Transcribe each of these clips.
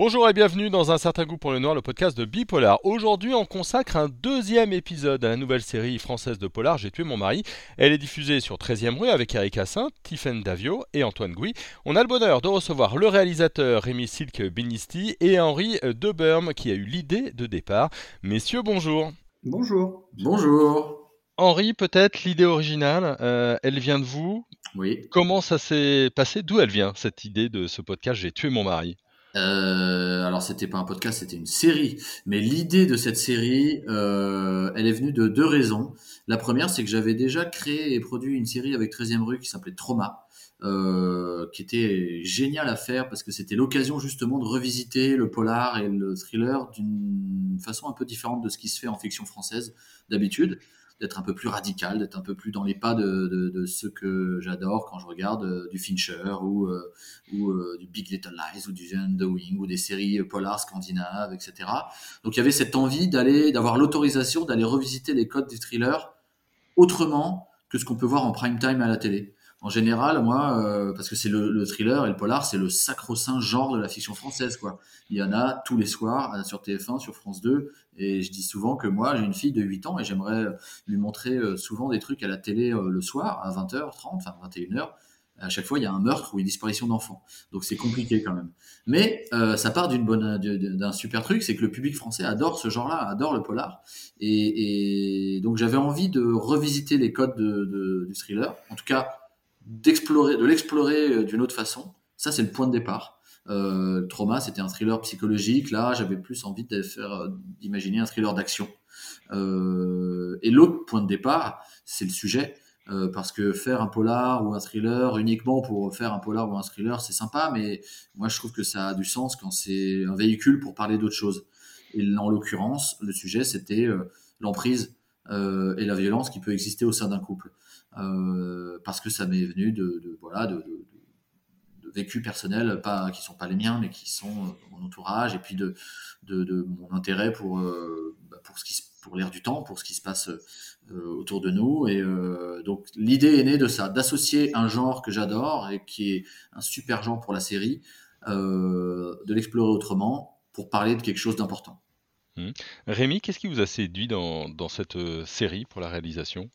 Bonjour et bienvenue dans Un certain goût pour le noir, le podcast de Bipolar. Aujourd'hui, on consacre un deuxième épisode à la nouvelle série française de Polar, J'ai tué mon mari. Elle est diffusée sur 13e rue avec Eric Assin, Tiffaine Davio et Antoine Gouy. On a le bonheur de recevoir le réalisateur Rémi Silk Binisti et Henri Deberme qui a eu l'idée de départ. Messieurs, bonjour. Bonjour. Bonjour. Henri, peut-être l'idée originale, euh, elle vient de vous? Oui. Comment ça s'est passé? D'où elle vient cette idée de ce podcast J'ai tué mon mari? Euh, alors c'était pas un podcast, c'était une série. Mais l'idée de cette série, euh, elle est venue de deux raisons. La première, c'est que j'avais déjà créé et produit une série avec 13e rue qui s'appelait Trauma, euh, qui était génial à faire parce que c'était l'occasion justement de revisiter le polar et le thriller d'une façon un peu différente de ce qui se fait en fiction française d'habitude d'être un peu plus radical, d'être un peu plus dans les pas de, de, de ce que j'adore quand je regarde euh, du Fincher ou, euh, euh, du Big Little Lies ou du The Wing ou des séries polars scandinaves, etc. Donc il y avait cette envie d'aller, d'avoir l'autorisation d'aller revisiter les codes du thriller autrement que ce qu'on peut voir en prime time à la télé en général, moi, euh, parce que c'est le, le, thriller et le polar, c'est le sacro-saint genre de la fiction française, quoi. Il y en a tous les soirs euh, sur TF1, sur France 2, et je dis souvent que moi, j'ai une fille de 8 ans et j'aimerais lui montrer euh, souvent des trucs à la télé le soir, à 20h30, enfin 21h. À chaque fois, il y a un meurtre ou une disparition d'enfants. Donc c'est compliqué quand même. Mais euh, ça part d'une bonne, d'un super truc, c'est que le public français adore ce genre-là, adore le polar. Et, et donc j'avais envie de revisiter les codes de, de, du thriller. En tout cas, d'explorer, de l'explorer euh, d'une autre façon. Ça, c'est le point de départ. Euh, Trauma, c'était un thriller psychologique. Là, j'avais plus envie euh, d'imaginer un thriller d'action. Euh, et l'autre point de départ, c'est le sujet. Parce que faire un polar ou un thriller uniquement pour faire un polar ou un thriller, c'est sympa, mais moi je trouve que ça a du sens quand c'est un véhicule pour parler d'autre chose. Et en l'occurrence, le sujet c'était l'emprise et la violence qui peut exister au sein d'un couple. Euh, parce que ça m'est venu de, voilà de, vécus personnels pas qui sont pas les miens mais qui sont euh, mon entourage et puis de mon intérêt pour euh, bah, pour l'air du temps pour ce qui se passe euh, autour de nous et euh, donc l'idée est née de ça d'associer un genre que j'adore et qui est un super genre pour la série euh, de l'explorer autrement pour parler de quelque chose d'important mmh. Rémi qu'est-ce qui vous a séduit dans, cette série pour la réalisation?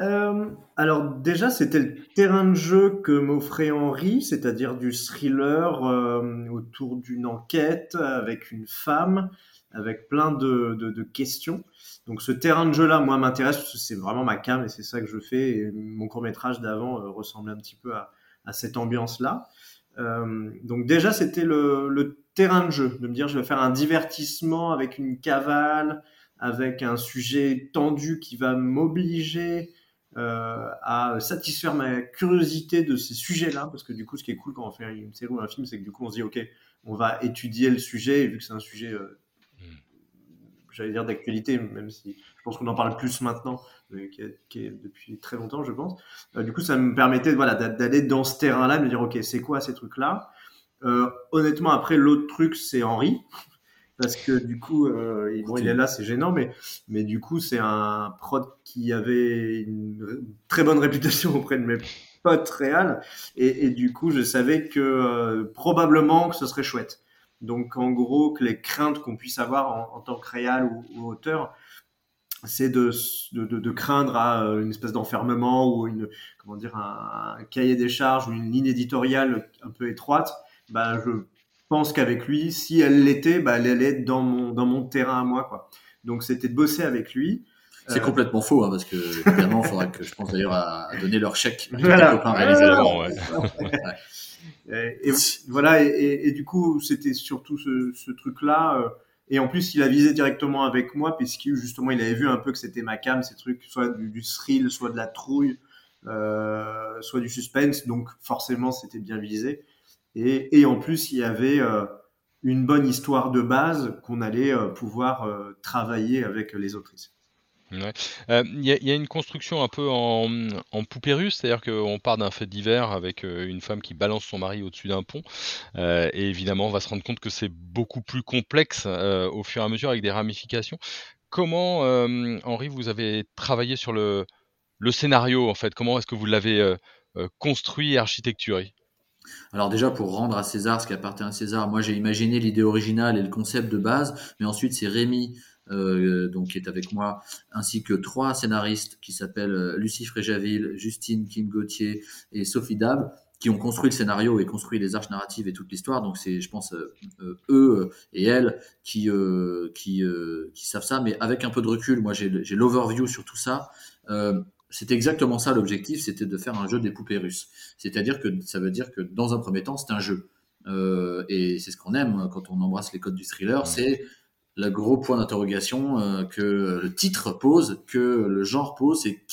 Euh, alors déjà, c'était le terrain de jeu que m'offrait Henri, c'est-à-dire du thriller euh, autour d'une enquête avec une femme, avec plein de, questions. Donc ce terrain de jeu-là, moi, m'intéresse parce que c'est vraiment ma cam et c'est ça que je fais. Et mon court métrage d'avant euh, ressemble un petit peu à cette ambiance-là. Euh, donc déjà, c'était le, terrain de jeu, de me dire je vais faire un divertissement avec une cavale, avec un sujet tendu qui va m'obliger euh, à satisfaire ma curiosité de ces sujets-là, parce que du coup, ce qui est cool quand on fait une série ou un film, c'est que du coup, on se dit, ok, on va étudier le sujet, et vu que c'est un sujet, euh. J'allais dire d'actualité, même si je pense qu'on en parle plus maintenant, mais qui est, depuis très longtemps, je pense. Euh, du coup, ça me permettait, voilà, d'aller dans ce terrain-là, de me dire, ok, c'est quoi ces trucs-là? Euh, Honnêtement, après, l'autre truc, c'est Henri parce que du coup, euh, bon, il est là, c'est gênant, mais, mais du coup, c'est un prod qui avait une très bonne réputation auprès de mes potes réels, et, et du coup, je savais que euh, probablement que ce serait chouette. Donc, en gros, que les craintes qu'on puisse avoir en, tant que réal ou, auteur, c'est de, de, craindre à euh, une espèce d'enfermement ou une comment dire un, cahier des charges ou une ligne éditoriale un peu étroite. Bah, je pense qu'avec lui, si elle l'était, bah, elle allait dans mon, dans mon terrain à moi. Donc c'était de bosser avec lui. C'est euh... complètement faux, hein, parce que évidemment, il faudra que je pense d'ailleurs à, à, donner leur chèque à voilà. copains réalisateurs. Ouais. ouais. et, et, voilà, et, et, du coup, c'était surtout ce, ce truc-là. Euh, et en plus, il a visé directement avec moi, puisque justement, il avait vu un peu que c'était ma cam, ces trucs, soit du, du thrill, soit de la trouille, euh, soit du suspense. Donc forcément, c'était bien visé. Et, et, en plus, il y avait euh, une bonne histoire de base qu'on allait euh, pouvoir euh, travailler avec les autrices. Il euh, y, y, a une construction un peu en, en poupée russe, c'est-à-dire qu'on part d'un fait divers avec une femme qui balance son mari au-dessus d'un pont, euh, et évidemment on va se rendre compte que c'est beaucoup plus complexe euh, au fur et à mesure avec des ramifications. Comment, Henri, vous avez travaillé sur le, le scénario en fait? Comment est-ce que vous l'avez construit et architecturé? Alors déjà, pour rendre à César ce qui appartient à César, moi j'ai imaginé l'idée originale et le concept de base, mais ensuite c'est Rémi, euh, donc qui est avec moi, ainsi que trois scénaristes qui s'appellent euh, Lucie Fréjaville, Justine Kim Gauthier et Sophie Dab, qui ont construit le scénario et construit les arches narratives et toute l'histoire. Donc c'est, je pense, euh, eux et elles qui qui qui savent ça, mais avec un peu de recul. Moi j'ai l'overview sur tout ça. C'est exactement ça l'objectif, c'était de faire un jeu des poupées russes. C'est-à-dire que ça veut dire que dans un premier temps, c'est un jeu. Euh, et c'est ce qu'on aime quand on embrasse les codes du thriller, c'est le gros point d'interrogation euh, que le titre pose, que le genre pose, c'est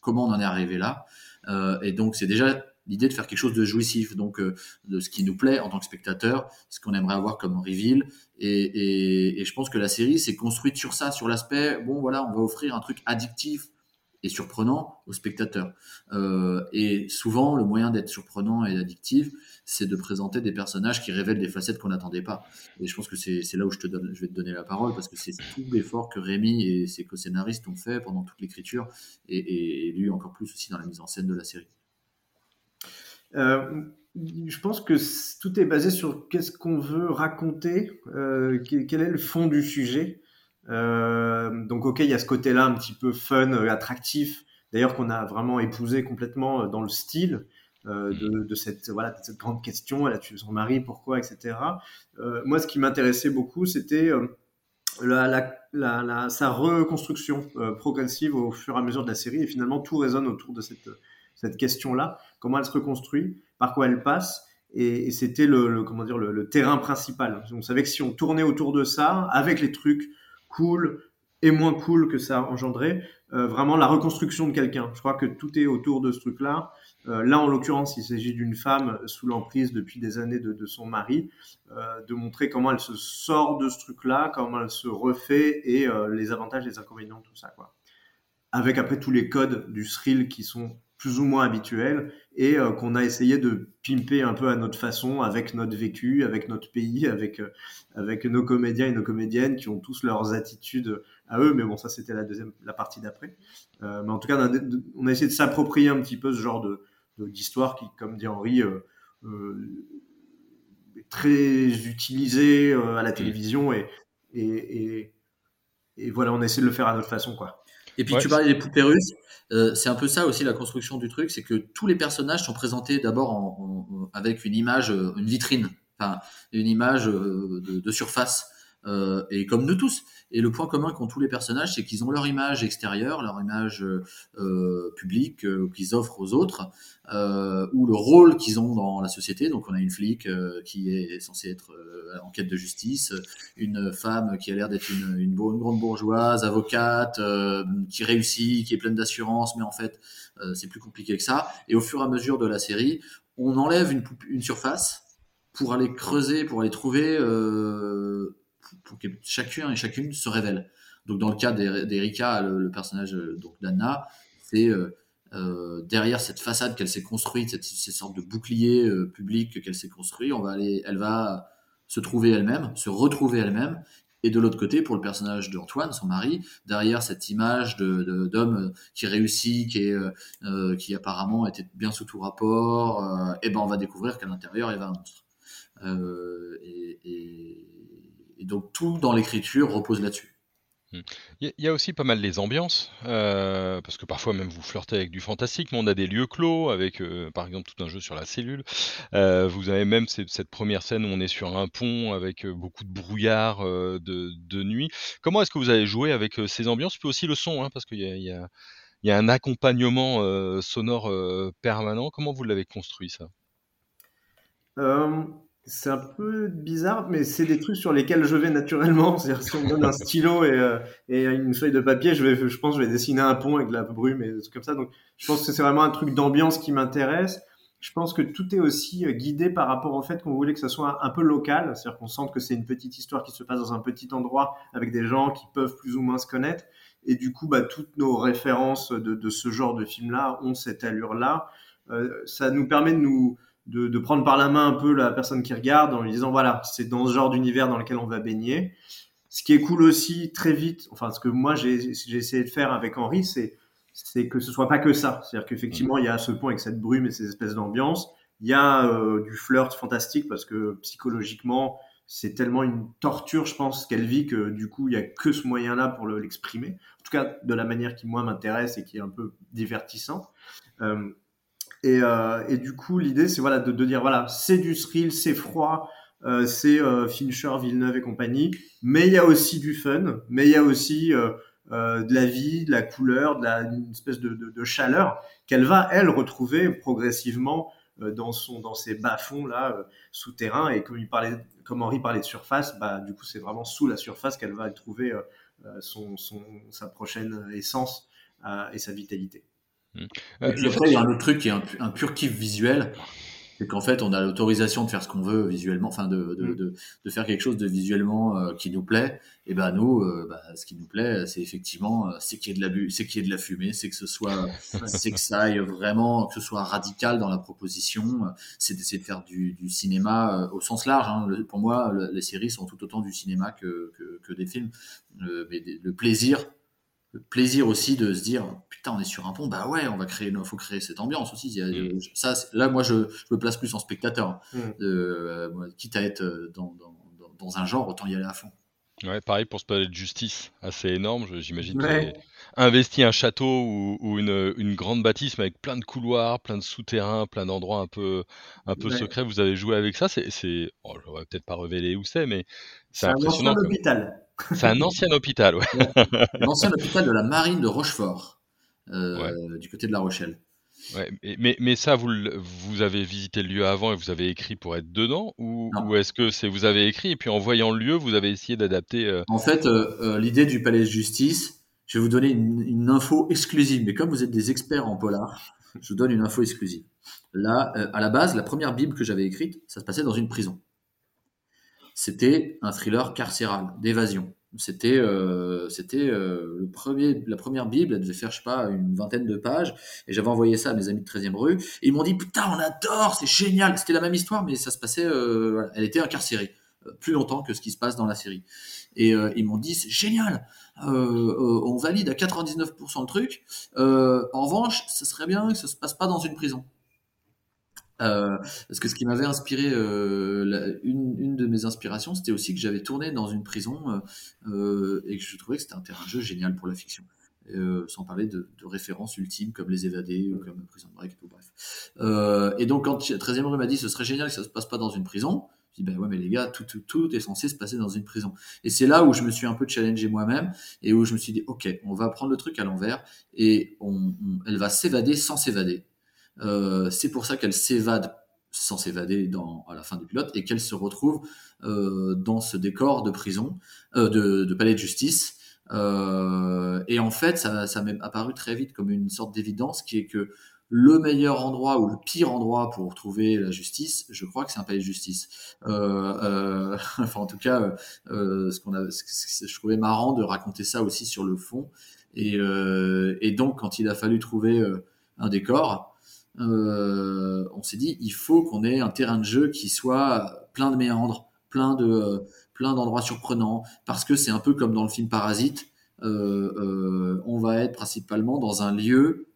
comment on en est arrivé là. Euh, et donc c'est déjà l'idée de faire quelque chose de jouissif, donc de ce qui nous plaît en tant que spectateur, ce qu'on aimerait avoir comme reveal. Et je pense que la série s'est construite sur ça, sur l'aspect, bon voilà, on va offrir un truc addictif, et surprenant au spectateur. Euh, et souvent, le moyen d'être surprenant et addictif, c'est de présenter des personnages qui révèlent des facettes qu'on n'attendait pas. Et je pense que c'est là où je, te donne, je vais te donner la parole, parce que c'est tout l'effort que Rémi et ses co-scénaristes ont fait pendant toute l'écriture, et, et, lui encore plus aussi dans la mise en scène de la série. Euh, je pense que tout est basé sur qu'est-ce qu'on veut raconter, euh, quel est le fond du sujet. Donc ok, il y a ce côté-là un petit peu fun, euh, attractif, d'ailleurs qu'on a vraiment épousé complètement euh, dans le style. de, cette, voilà, cette grande question, elle a tué son mari, pourquoi, etc. moi, ce qui m'intéressait beaucoup, c'était la, la, sa reconstruction progressive au fur et à mesure de la série, et finalement, tout résonne autour de cette, cette question-là, comment elle se reconstruit, par quoi elle passe, et, c'était le, comment dire, le, le, terrain principal. On savait que si on tournait autour de ça, avec les trucs cool et moins cool que ça a engendré, euh, vraiment la reconstruction de quelqu'un. Je crois que tout est autour de ce truc-là. Euh, là, en l'occurrence, il s'agit d'une femme sous l'emprise depuis des années de, son mari, euh, de montrer comment elle se sort de ce truc-là, comment elle se refait et les avantages, les inconvénients, tout ça, quoi. Avec après tous les codes du thrill qui sont plus ou moins habituel et euh, qu'on a essayé de pimper un peu à notre façon, avec notre vécu, avec notre pays, avec, euh, avec nos comédiens et nos comédiennes qui ont tous leurs attitudes à eux. Mais bon, ça, c'était la deuxième, la partie d'après. Euh, mais en tout cas, on a, on a essayé de s'approprier un petit peu ce genre de, d'histoire qui, comme dit Henri, est très utilisé à la télévision et, et, et, et, voilà, on essaie de le faire à notre façon, quoi. Et puis tu parlais des poupées russes. Euh, c'est un peu ça aussi la construction du truc, c'est que tous les personnages sont présentés d'abord avec une image, euh, une vitrine, enfin une image euh, de, surface. Et comme nous tous. Et le point commun qu'ont tous les personnages, c'est qu'ils ont leur image extérieure, leur image publique qu'ils offrent aux autres, ou le rôle qu'ils ont dans la société. Donc on a une flic qui est censée être en quête de justice, une femme qui a l'air d'être une, une, grande bourgeoise, avocate, euh, qui réussit, qui est pleine d'assurance, mais en fait, euh, c'est plus compliqué que ça. Et au fur et à mesure de la série, on enlève une, une surface pour aller creuser, pour aller trouver, euh, pour que chacun et chacune se révèle. Donc dans le cas d'Erika, le, personnage donc d'Anna, c'est euh, derrière cette façade qu'elle s'est construite, cette, cette, sorte de bouclier public qu'elle s'est construit, on va aller, elle va se trouver elle-même, se retrouver elle-même. Et de l'autre côté, pour le personnage d'Antoine, son mari, derrière cette image d'homme qui réussit, qui, est, euh, euh, qui apparemment était bien sous tout rapport, euh, et ben on va découvrir qu'à l'intérieur, il y avait un monstre. Et, donc tout dans l'écriture repose là-dessus. Mmh. Il y a aussi pas mal les ambiances, euh, parce que parfois même vous flirtez avec du fantastique, mais on a des lieux clos avec, euh, par exemple, tout un jeu sur la cellule. Euh, vous avez même cette première scène où on est sur un pont avec beaucoup de brouillard de, nuit. Comment est-ce que vous avez joué avec ces ambiances, puis aussi le son, hein, parce qu'il y a, y a un accompagnement sonore permanent. Comment vous l'avez construit ça? C'est un peu bizarre, mais c'est des trucs sur lesquels je vais naturellement. C'est-à-dire, si on me donne un stylo et, euh, et, une feuille de papier, je, vais, je pense que je vais dessiner un pont avec de la brume et des trucs comme ça. Donc, je pense que c'est vraiment un truc d'ambiance qui m'intéresse. Je pense que tout est aussi euh, guidé par rapport au fait qu'on voulait que ça soit un peu local. C'est-à-dire qu'on sente que c'est une petite histoire qui se passe dans un petit endroit avec des gens qui peuvent plus ou moins se connaître. Et du coup, bah, toutes nos références de, de ce genre de film-là ont cette allure-là. Euh, ça nous permet de nous de, prendre par la main un peu la personne qui regarde en lui disant voilà, c'est dans ce genre d'univers dans lequel on va baigner. Ce qui est cool aussi, très vite, enfin, ce que moi j'ai essayé de faire avec Henri, c'est que ce soit pas que ça. C'est-à-dire qu'effectivement, il y a ce point avec cette brume et ces espèces d'ambiance, Il y a du flirt fantastique parce que psychologiquement, c'est tellement une torture, je pense, qu'elle vit que du coup, il y a que ce moyen-là pour l'exprimer. en tout cas, de la manière qui moi m'intéresse et qui est un peu divertissante. Euh, et, euh, et, du coup, l'idée, c'est voilà de, de, dire voilà, c'est du thrill, c'est froid, euh, c'est euh, Fincher, Villeneuve et compagnie, mais il y a aussi du fun, mais il y a aussi euh, de la vie, de la couleur, de la une espèce de, de, de chaleur qu'elle va elle retrouver progressivement dans son dans ses bas fonds là souterrains et comme il parlait comme Henri parlait de surface, bah, du coup, c'est vraiment sous la surface qu'elle va trouver euh, euh, son, son, sa prochaine essence euh, et sa vitalité. Puis après, il y a un autre truc qui est un, un pur kiff visuel c'est qu'en fait, on a l'autorisation de faire ce qu'on veut visuellement, enfin de, de, mm. de, de, faire quelque chose de visuellement euh, qui nous plaît. Et ben nous, euh, bah, ce qui nous plaît, c'est effectivement, euh, c'est qu'il y ait de la c'est qu'il y ait de la fumée, c'est que ce soit, c'est que ça aille vraiment, que ce soit radical dans la proposition. C'est d'essayer de faire du, du cinéma au sens large. Hein. pour moi, les séries sont tout autant du cinéma que, que, que des films. mais le plaisir le plaisir aussi de se dire putain on est sur un pont bah ouais on va créer faut créer cette ambiance aussi mm. ça là moi je, je, me place plus en spectateur mm. euh, quitte à être dans, dans, dans, un genre autant y aller à fond ouais pareil pour ce palais de justice assez énorme j'imagine ouais. investi un château ou, ou, une, une grande bâtisse mais avec plein de couloirs plein de souterrains plein d'endroits un peu un peu ouais. secrets vous avez joué avec ça c'est oh, je vais peut-être pas révéler où c'est mais c'est impressionnant un hôpital c'est un ancien hôpital, ouais. L'ancien hôpital de la marine de Rochefort, euh, du côté de La Rochelle. Ouais, mais, mais ça, vous, vous avez visité le lieu avant et vous avez écrit pour être dedans Ou, ou est-ce que c'est vous avez écrit et puis en voyant le lieu, vous avez essayé d'adapter euh... En fait, euh, euh, l'idée du palais de justice, je vais vous donner une, une, info exclusive, mais comme vous êtes des experts en polar, je vous donne une info exclusive. Là, euh, à la base, la première Bible que j'avais écrite, ça se passait dans une prison c'était un thriller carcéral, d'évasion. C'était, euh, c'était euh, le premier, la première Bible, elle devait faire, je sais pas, une vingtaine de pages, et j'avais envoyé ça à mes amis de 13e rue, et ils m'ont dit, putain, on adore, c'est génial. C'était la même histoire, mais ça se passait, euh, elle était incarcérée, euh, plus longtemps que ce qui se passe dans la série. Et ils m'ont dit, c'est génial, on valide à 99% le truc, en revanche, ce serait bien que ça se passe pas dans une prison. Euh, parce que ce qui m'avait inspiré, euh, une, une, de mes inspirations, c'était aussi que j'avais tourné dans une prison euh, et que je trouvais que c'était un terrain de jeu génial pour la fiction. sans parler de, de, références ultimes comme Les Évadés ou comme Prison Break, tout bref. et donc, quand 13e rue m'a dit ce serait génial que ça se passe pas dans une prison, je dis ben ouais, mais les gars, tout, tout, tout est censé se passer dans une prison. Et c'est là où je me suis un peu challengé moi-même et où je me suis dit ok, on va prendre le truc à l'envers et on, on, elle va s'évader sans s'évader. Euh, c'est pour ça qu'elle s'évade sans s'évader dans, à la fin du pilote et qu'elle se retrouve euh, dans ce décor de prison, euh, de, de, palais de justice. Euh, et en fait, ça, ça m'est apparu très vite comme une sorte d'évidence qui est que le meilleur endroit ou le pire endroit pour trouver la justice, je crois que c'est un palais de justice. Euh, enfin, en tout cas, ce qu'on a, ce je trouvais marrant de raconter ça aussi sur le fond. Et, et donc, quand il a fallu trouver un décor, euh, on s'est dit il faut qu'on ait un terrain de jeu qui soit plein de méandres, plein de plein d'endroits surprenants, parce que c'est un peu comme dans le film Parasite. Euh, euh, on va être principalement dans un lieu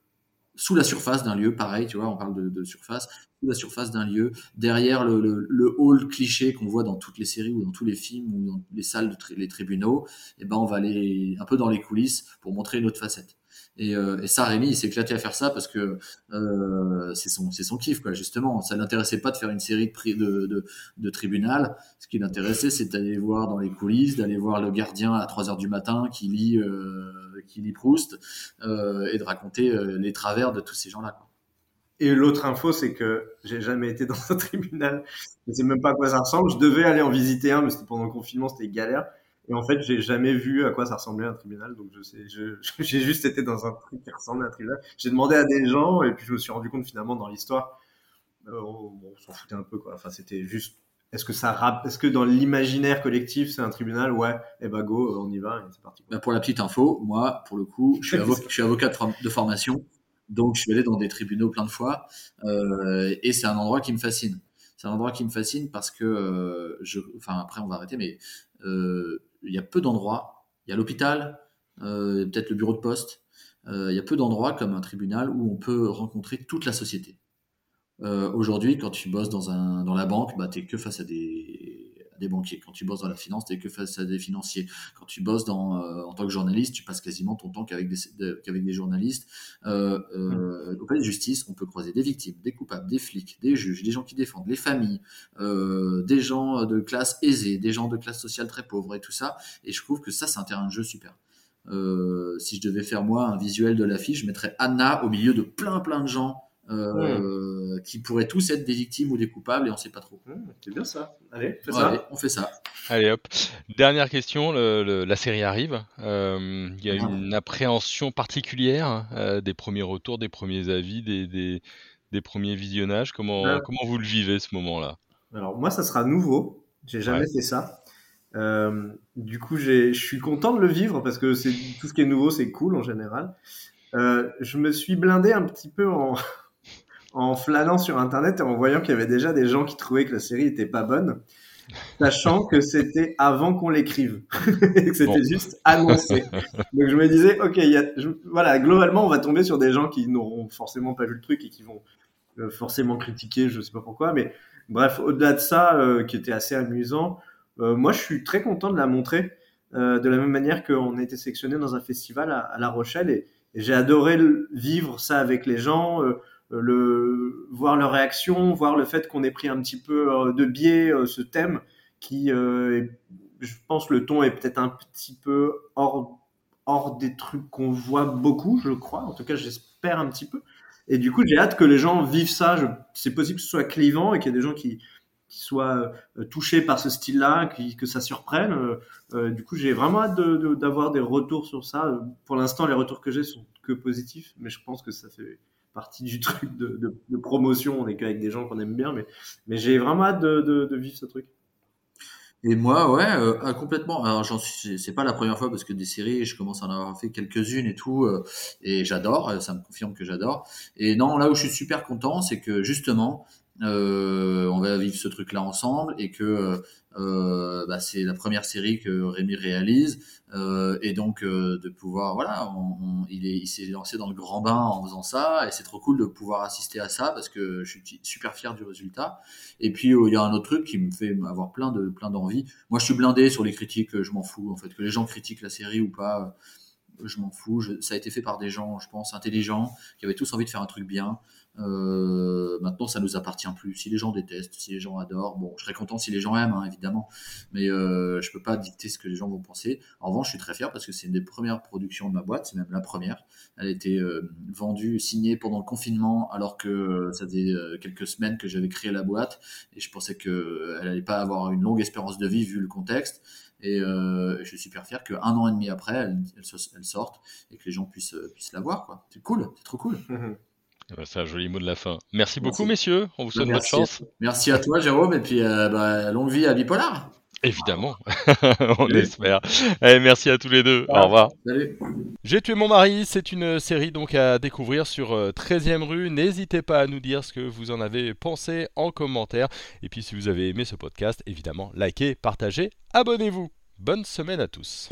sous la surface d'un lieu, pareil, tu vois, on parle de, surface, sous la surface d'un lieu, derrière le, hall cliché qu'on voit dans toutes les séries ou dans tous les films ou dans les salles de les tribunaux, et eh ben on va aller un peu dans les coulisses pour montrer une autre facette. Et, euh, et ça, Rémi, il s'est éclaté à faire ça parce que euh, c'est son, son kiff, quoi. Justement, ça l'intéressait pas de faire une série de, de, de, de tribunal. Ce qui l'intéressait, c'est d'aller voir dans les coulisses, d'aller voir le gardien à 3 heures du matin qui lit, euh, qui lit Proust euh, et de raconter euh, les travers de tous ces gens-là. Et l'autre info, c'est que j'ai jamais été dans un tribunal. Je sais même pas à quoi ça ressemble. Je devais aller en visiter un, mais c'était pendant le confinement, c'était galère. Et en fait, j'ai jamais vu à quoi ça ressemblait un tribunal, donc je sais, j'ai juste été dans un truc qui ressemblait à un tribunal. J'ai demandé à des gens, et puis je me suis rendu compte finalement dans l'histoire, euh, on, s'en foutait un peu quoi. Enfin, c'était juste, est-ce que ça est-ce que dans l'imaginaire collectif c'est un tribunal? Ouais, et eh bah ben, go, on y va, c'est parti. Bah pour la petite info, moi, pour le coup, je suis, avocat, je suis avocat de formation, donc je suis allé dans des tribunaux plein de fois, euh, et c'est un endroit qui me fascine. C'est un endroit qui me fascine parce que, euh, je, enfin après on va arrêter, mais euh, il y a peu d'endroits. Il y a l'hôpital, euh, peut-être le bureau de poste. Euh, il y a peu d'endroits comme un tribunal où on peut rencontrer toute la société. Aujourd'hui, quand tu bosses dans la banque, bah, tu es que face à des, banquiers. Quand tu bosses dans la finance, tu que face à des financiers. Quand tu bosses euh, en tant que journaliste, tu passes quasiment ton temps qu'avec des, journalistes. Au palais de justice, on peut croiser des victimes, des coupables, des flics, des juges, des gens qui défendent, les familles, euh, des gens de classe aisée, des gens de classe sociale très pauvre et tout ça. Et je trouve que ça, c'est un terrain de jeu super. Euh, si je devais faire moi un visuel de l'affiche, je mettrais Anna au milieu de plein plein de gens euh, qui pourraient tous être des victimes ou des coupables et on sait pas trop. c'est bien ça. Allez, ça. on fait ça. Allez hop. Dernière question, la série arrive. Euh, il y a ah. une appréhension particulière euh, des premiers retours, des premiers avis, des, des, premiers visionnages. Comment, ah. comment vous le vivez ce moment-là? Alors moi, ça sera nouveau. J'ai jamais fait ça. du coup, je suis content de le vivre parce que c'est tout ce qui est nouveau, c'est cool en général. je me suis blindé un petit peu en, en flânant sur Internet et en voyant qu'il y avait déjà des gens qui trouvaient que la série était pas bonne, sachant que c'était avant qu'on l'écrive et que c'était juste annoncé. Donc je me disais, ok, y a, voilà, globalement, on va tomber sur des gens qui n'auront forcément pas vu le truc et qui vont euh, forcément critiquer, je sais pas pourquoi, mais bref, au-delà de ça, euh, qui était assez amusant, euh, moi je suis très content de la montrer. de la même manière qu'on a été sélectionné dans un festival à, La Rochelle et, et j'ai adoré vivre ça avec les gens, le, voir leur réaction, voir le fait qu'on ait pris un petit peu euh, de biais euh, ce thème qui, je pense, le ton est peut-être un petit peu hors, hors des trucs qu'on voit beaucoup, je crois. En tout cas, j'espère un petit peu. Et du coup, j'ai hâte que les gens vivent ça. C'est possible que ce soit clivant et qu'il y ait des gens qui, soient touchés par ce style-là, que ça surprenne. du coup, j'ai vraiment hâte d'avoir de, des retours sur ça. Pour l'instant, les retours que j'ai sont que positifs, mais je pense que ça fait partie du truc de, promotion. On est qu'avec des gens qu'on aime bien, mais, mais j'ai vraiment hâte de, vivre ce truc. Et moi, ouais, euh, ah, complètement. Alors, j'en suis, c'est pas la première fois parce que des séries, je commence à en avoir fait quelques-unes et tout, euh, et j'adore. Euh, ça me confirme que j'adore. Et non, là où je suis super content, c'est que justement, on va vivre ce truc-là ensemble et que euh, bah, c'est la première série que Rémi réalise. Euh, et donc euh, de pouvoir voilà on, il est il s'est lancé dans le grand bain en faisant ça. Et c'est trop cool de pouvoir assister à ça parce que je suis super fier du résultat. Et puis il y a un autre truc qui me fait avoir plein de plein d'envie. Moi je suis blindé sur les critiques je m'en fous en fait que les gens critiquent la série ou pas je m'en fous. ça a été fait par des gens, je pense, intelligents, qui avaient tous envie de faire un truc bien. Euh, maintenant, ça nous appartient plus. Si les gens détestent, si les gens adorent, bon, je serais content si les gens aiment, hein, évidemment, mais euh, je peux pas dicter ce que les gens vont penser. En revanche, je suis très fier parce que c'est une des premières productions de ma boîte, c'est même la première. Elle a été euh, vendue, signée pendant le confinement, alors que ça faisait euh, quelques semaines que j'avais créé la boîte et je pensais que elle allait pas avoir une longue espérance de vie vu le contexte. Et euh, je suis super fier qu'un an et demi après, elle, elle, sorte et que les gens puissent, puissent la voir. C'est cool, c'est trop cool. Eh ben, c'est un joli mot de la fin. Merci, beaucoup, messieurs. On vous souhaite bonne chance. Merci à toi, Jérôme, et puis euh, bah, longue vie à Bipolar. Évidemment, on espère. Allez, merci à tous les deux. Au revoir. Salut. J'ai tué mon mari, c'est une série donc à découvrir sur 13e euh, rue. N'hésitez pas à nous dire ce que vous en avez pensé en commentaire. Et puis si vous avez aimé ce podcast, évidemment, likez, partagez, abonnez-vous. Bonne semaine à tous.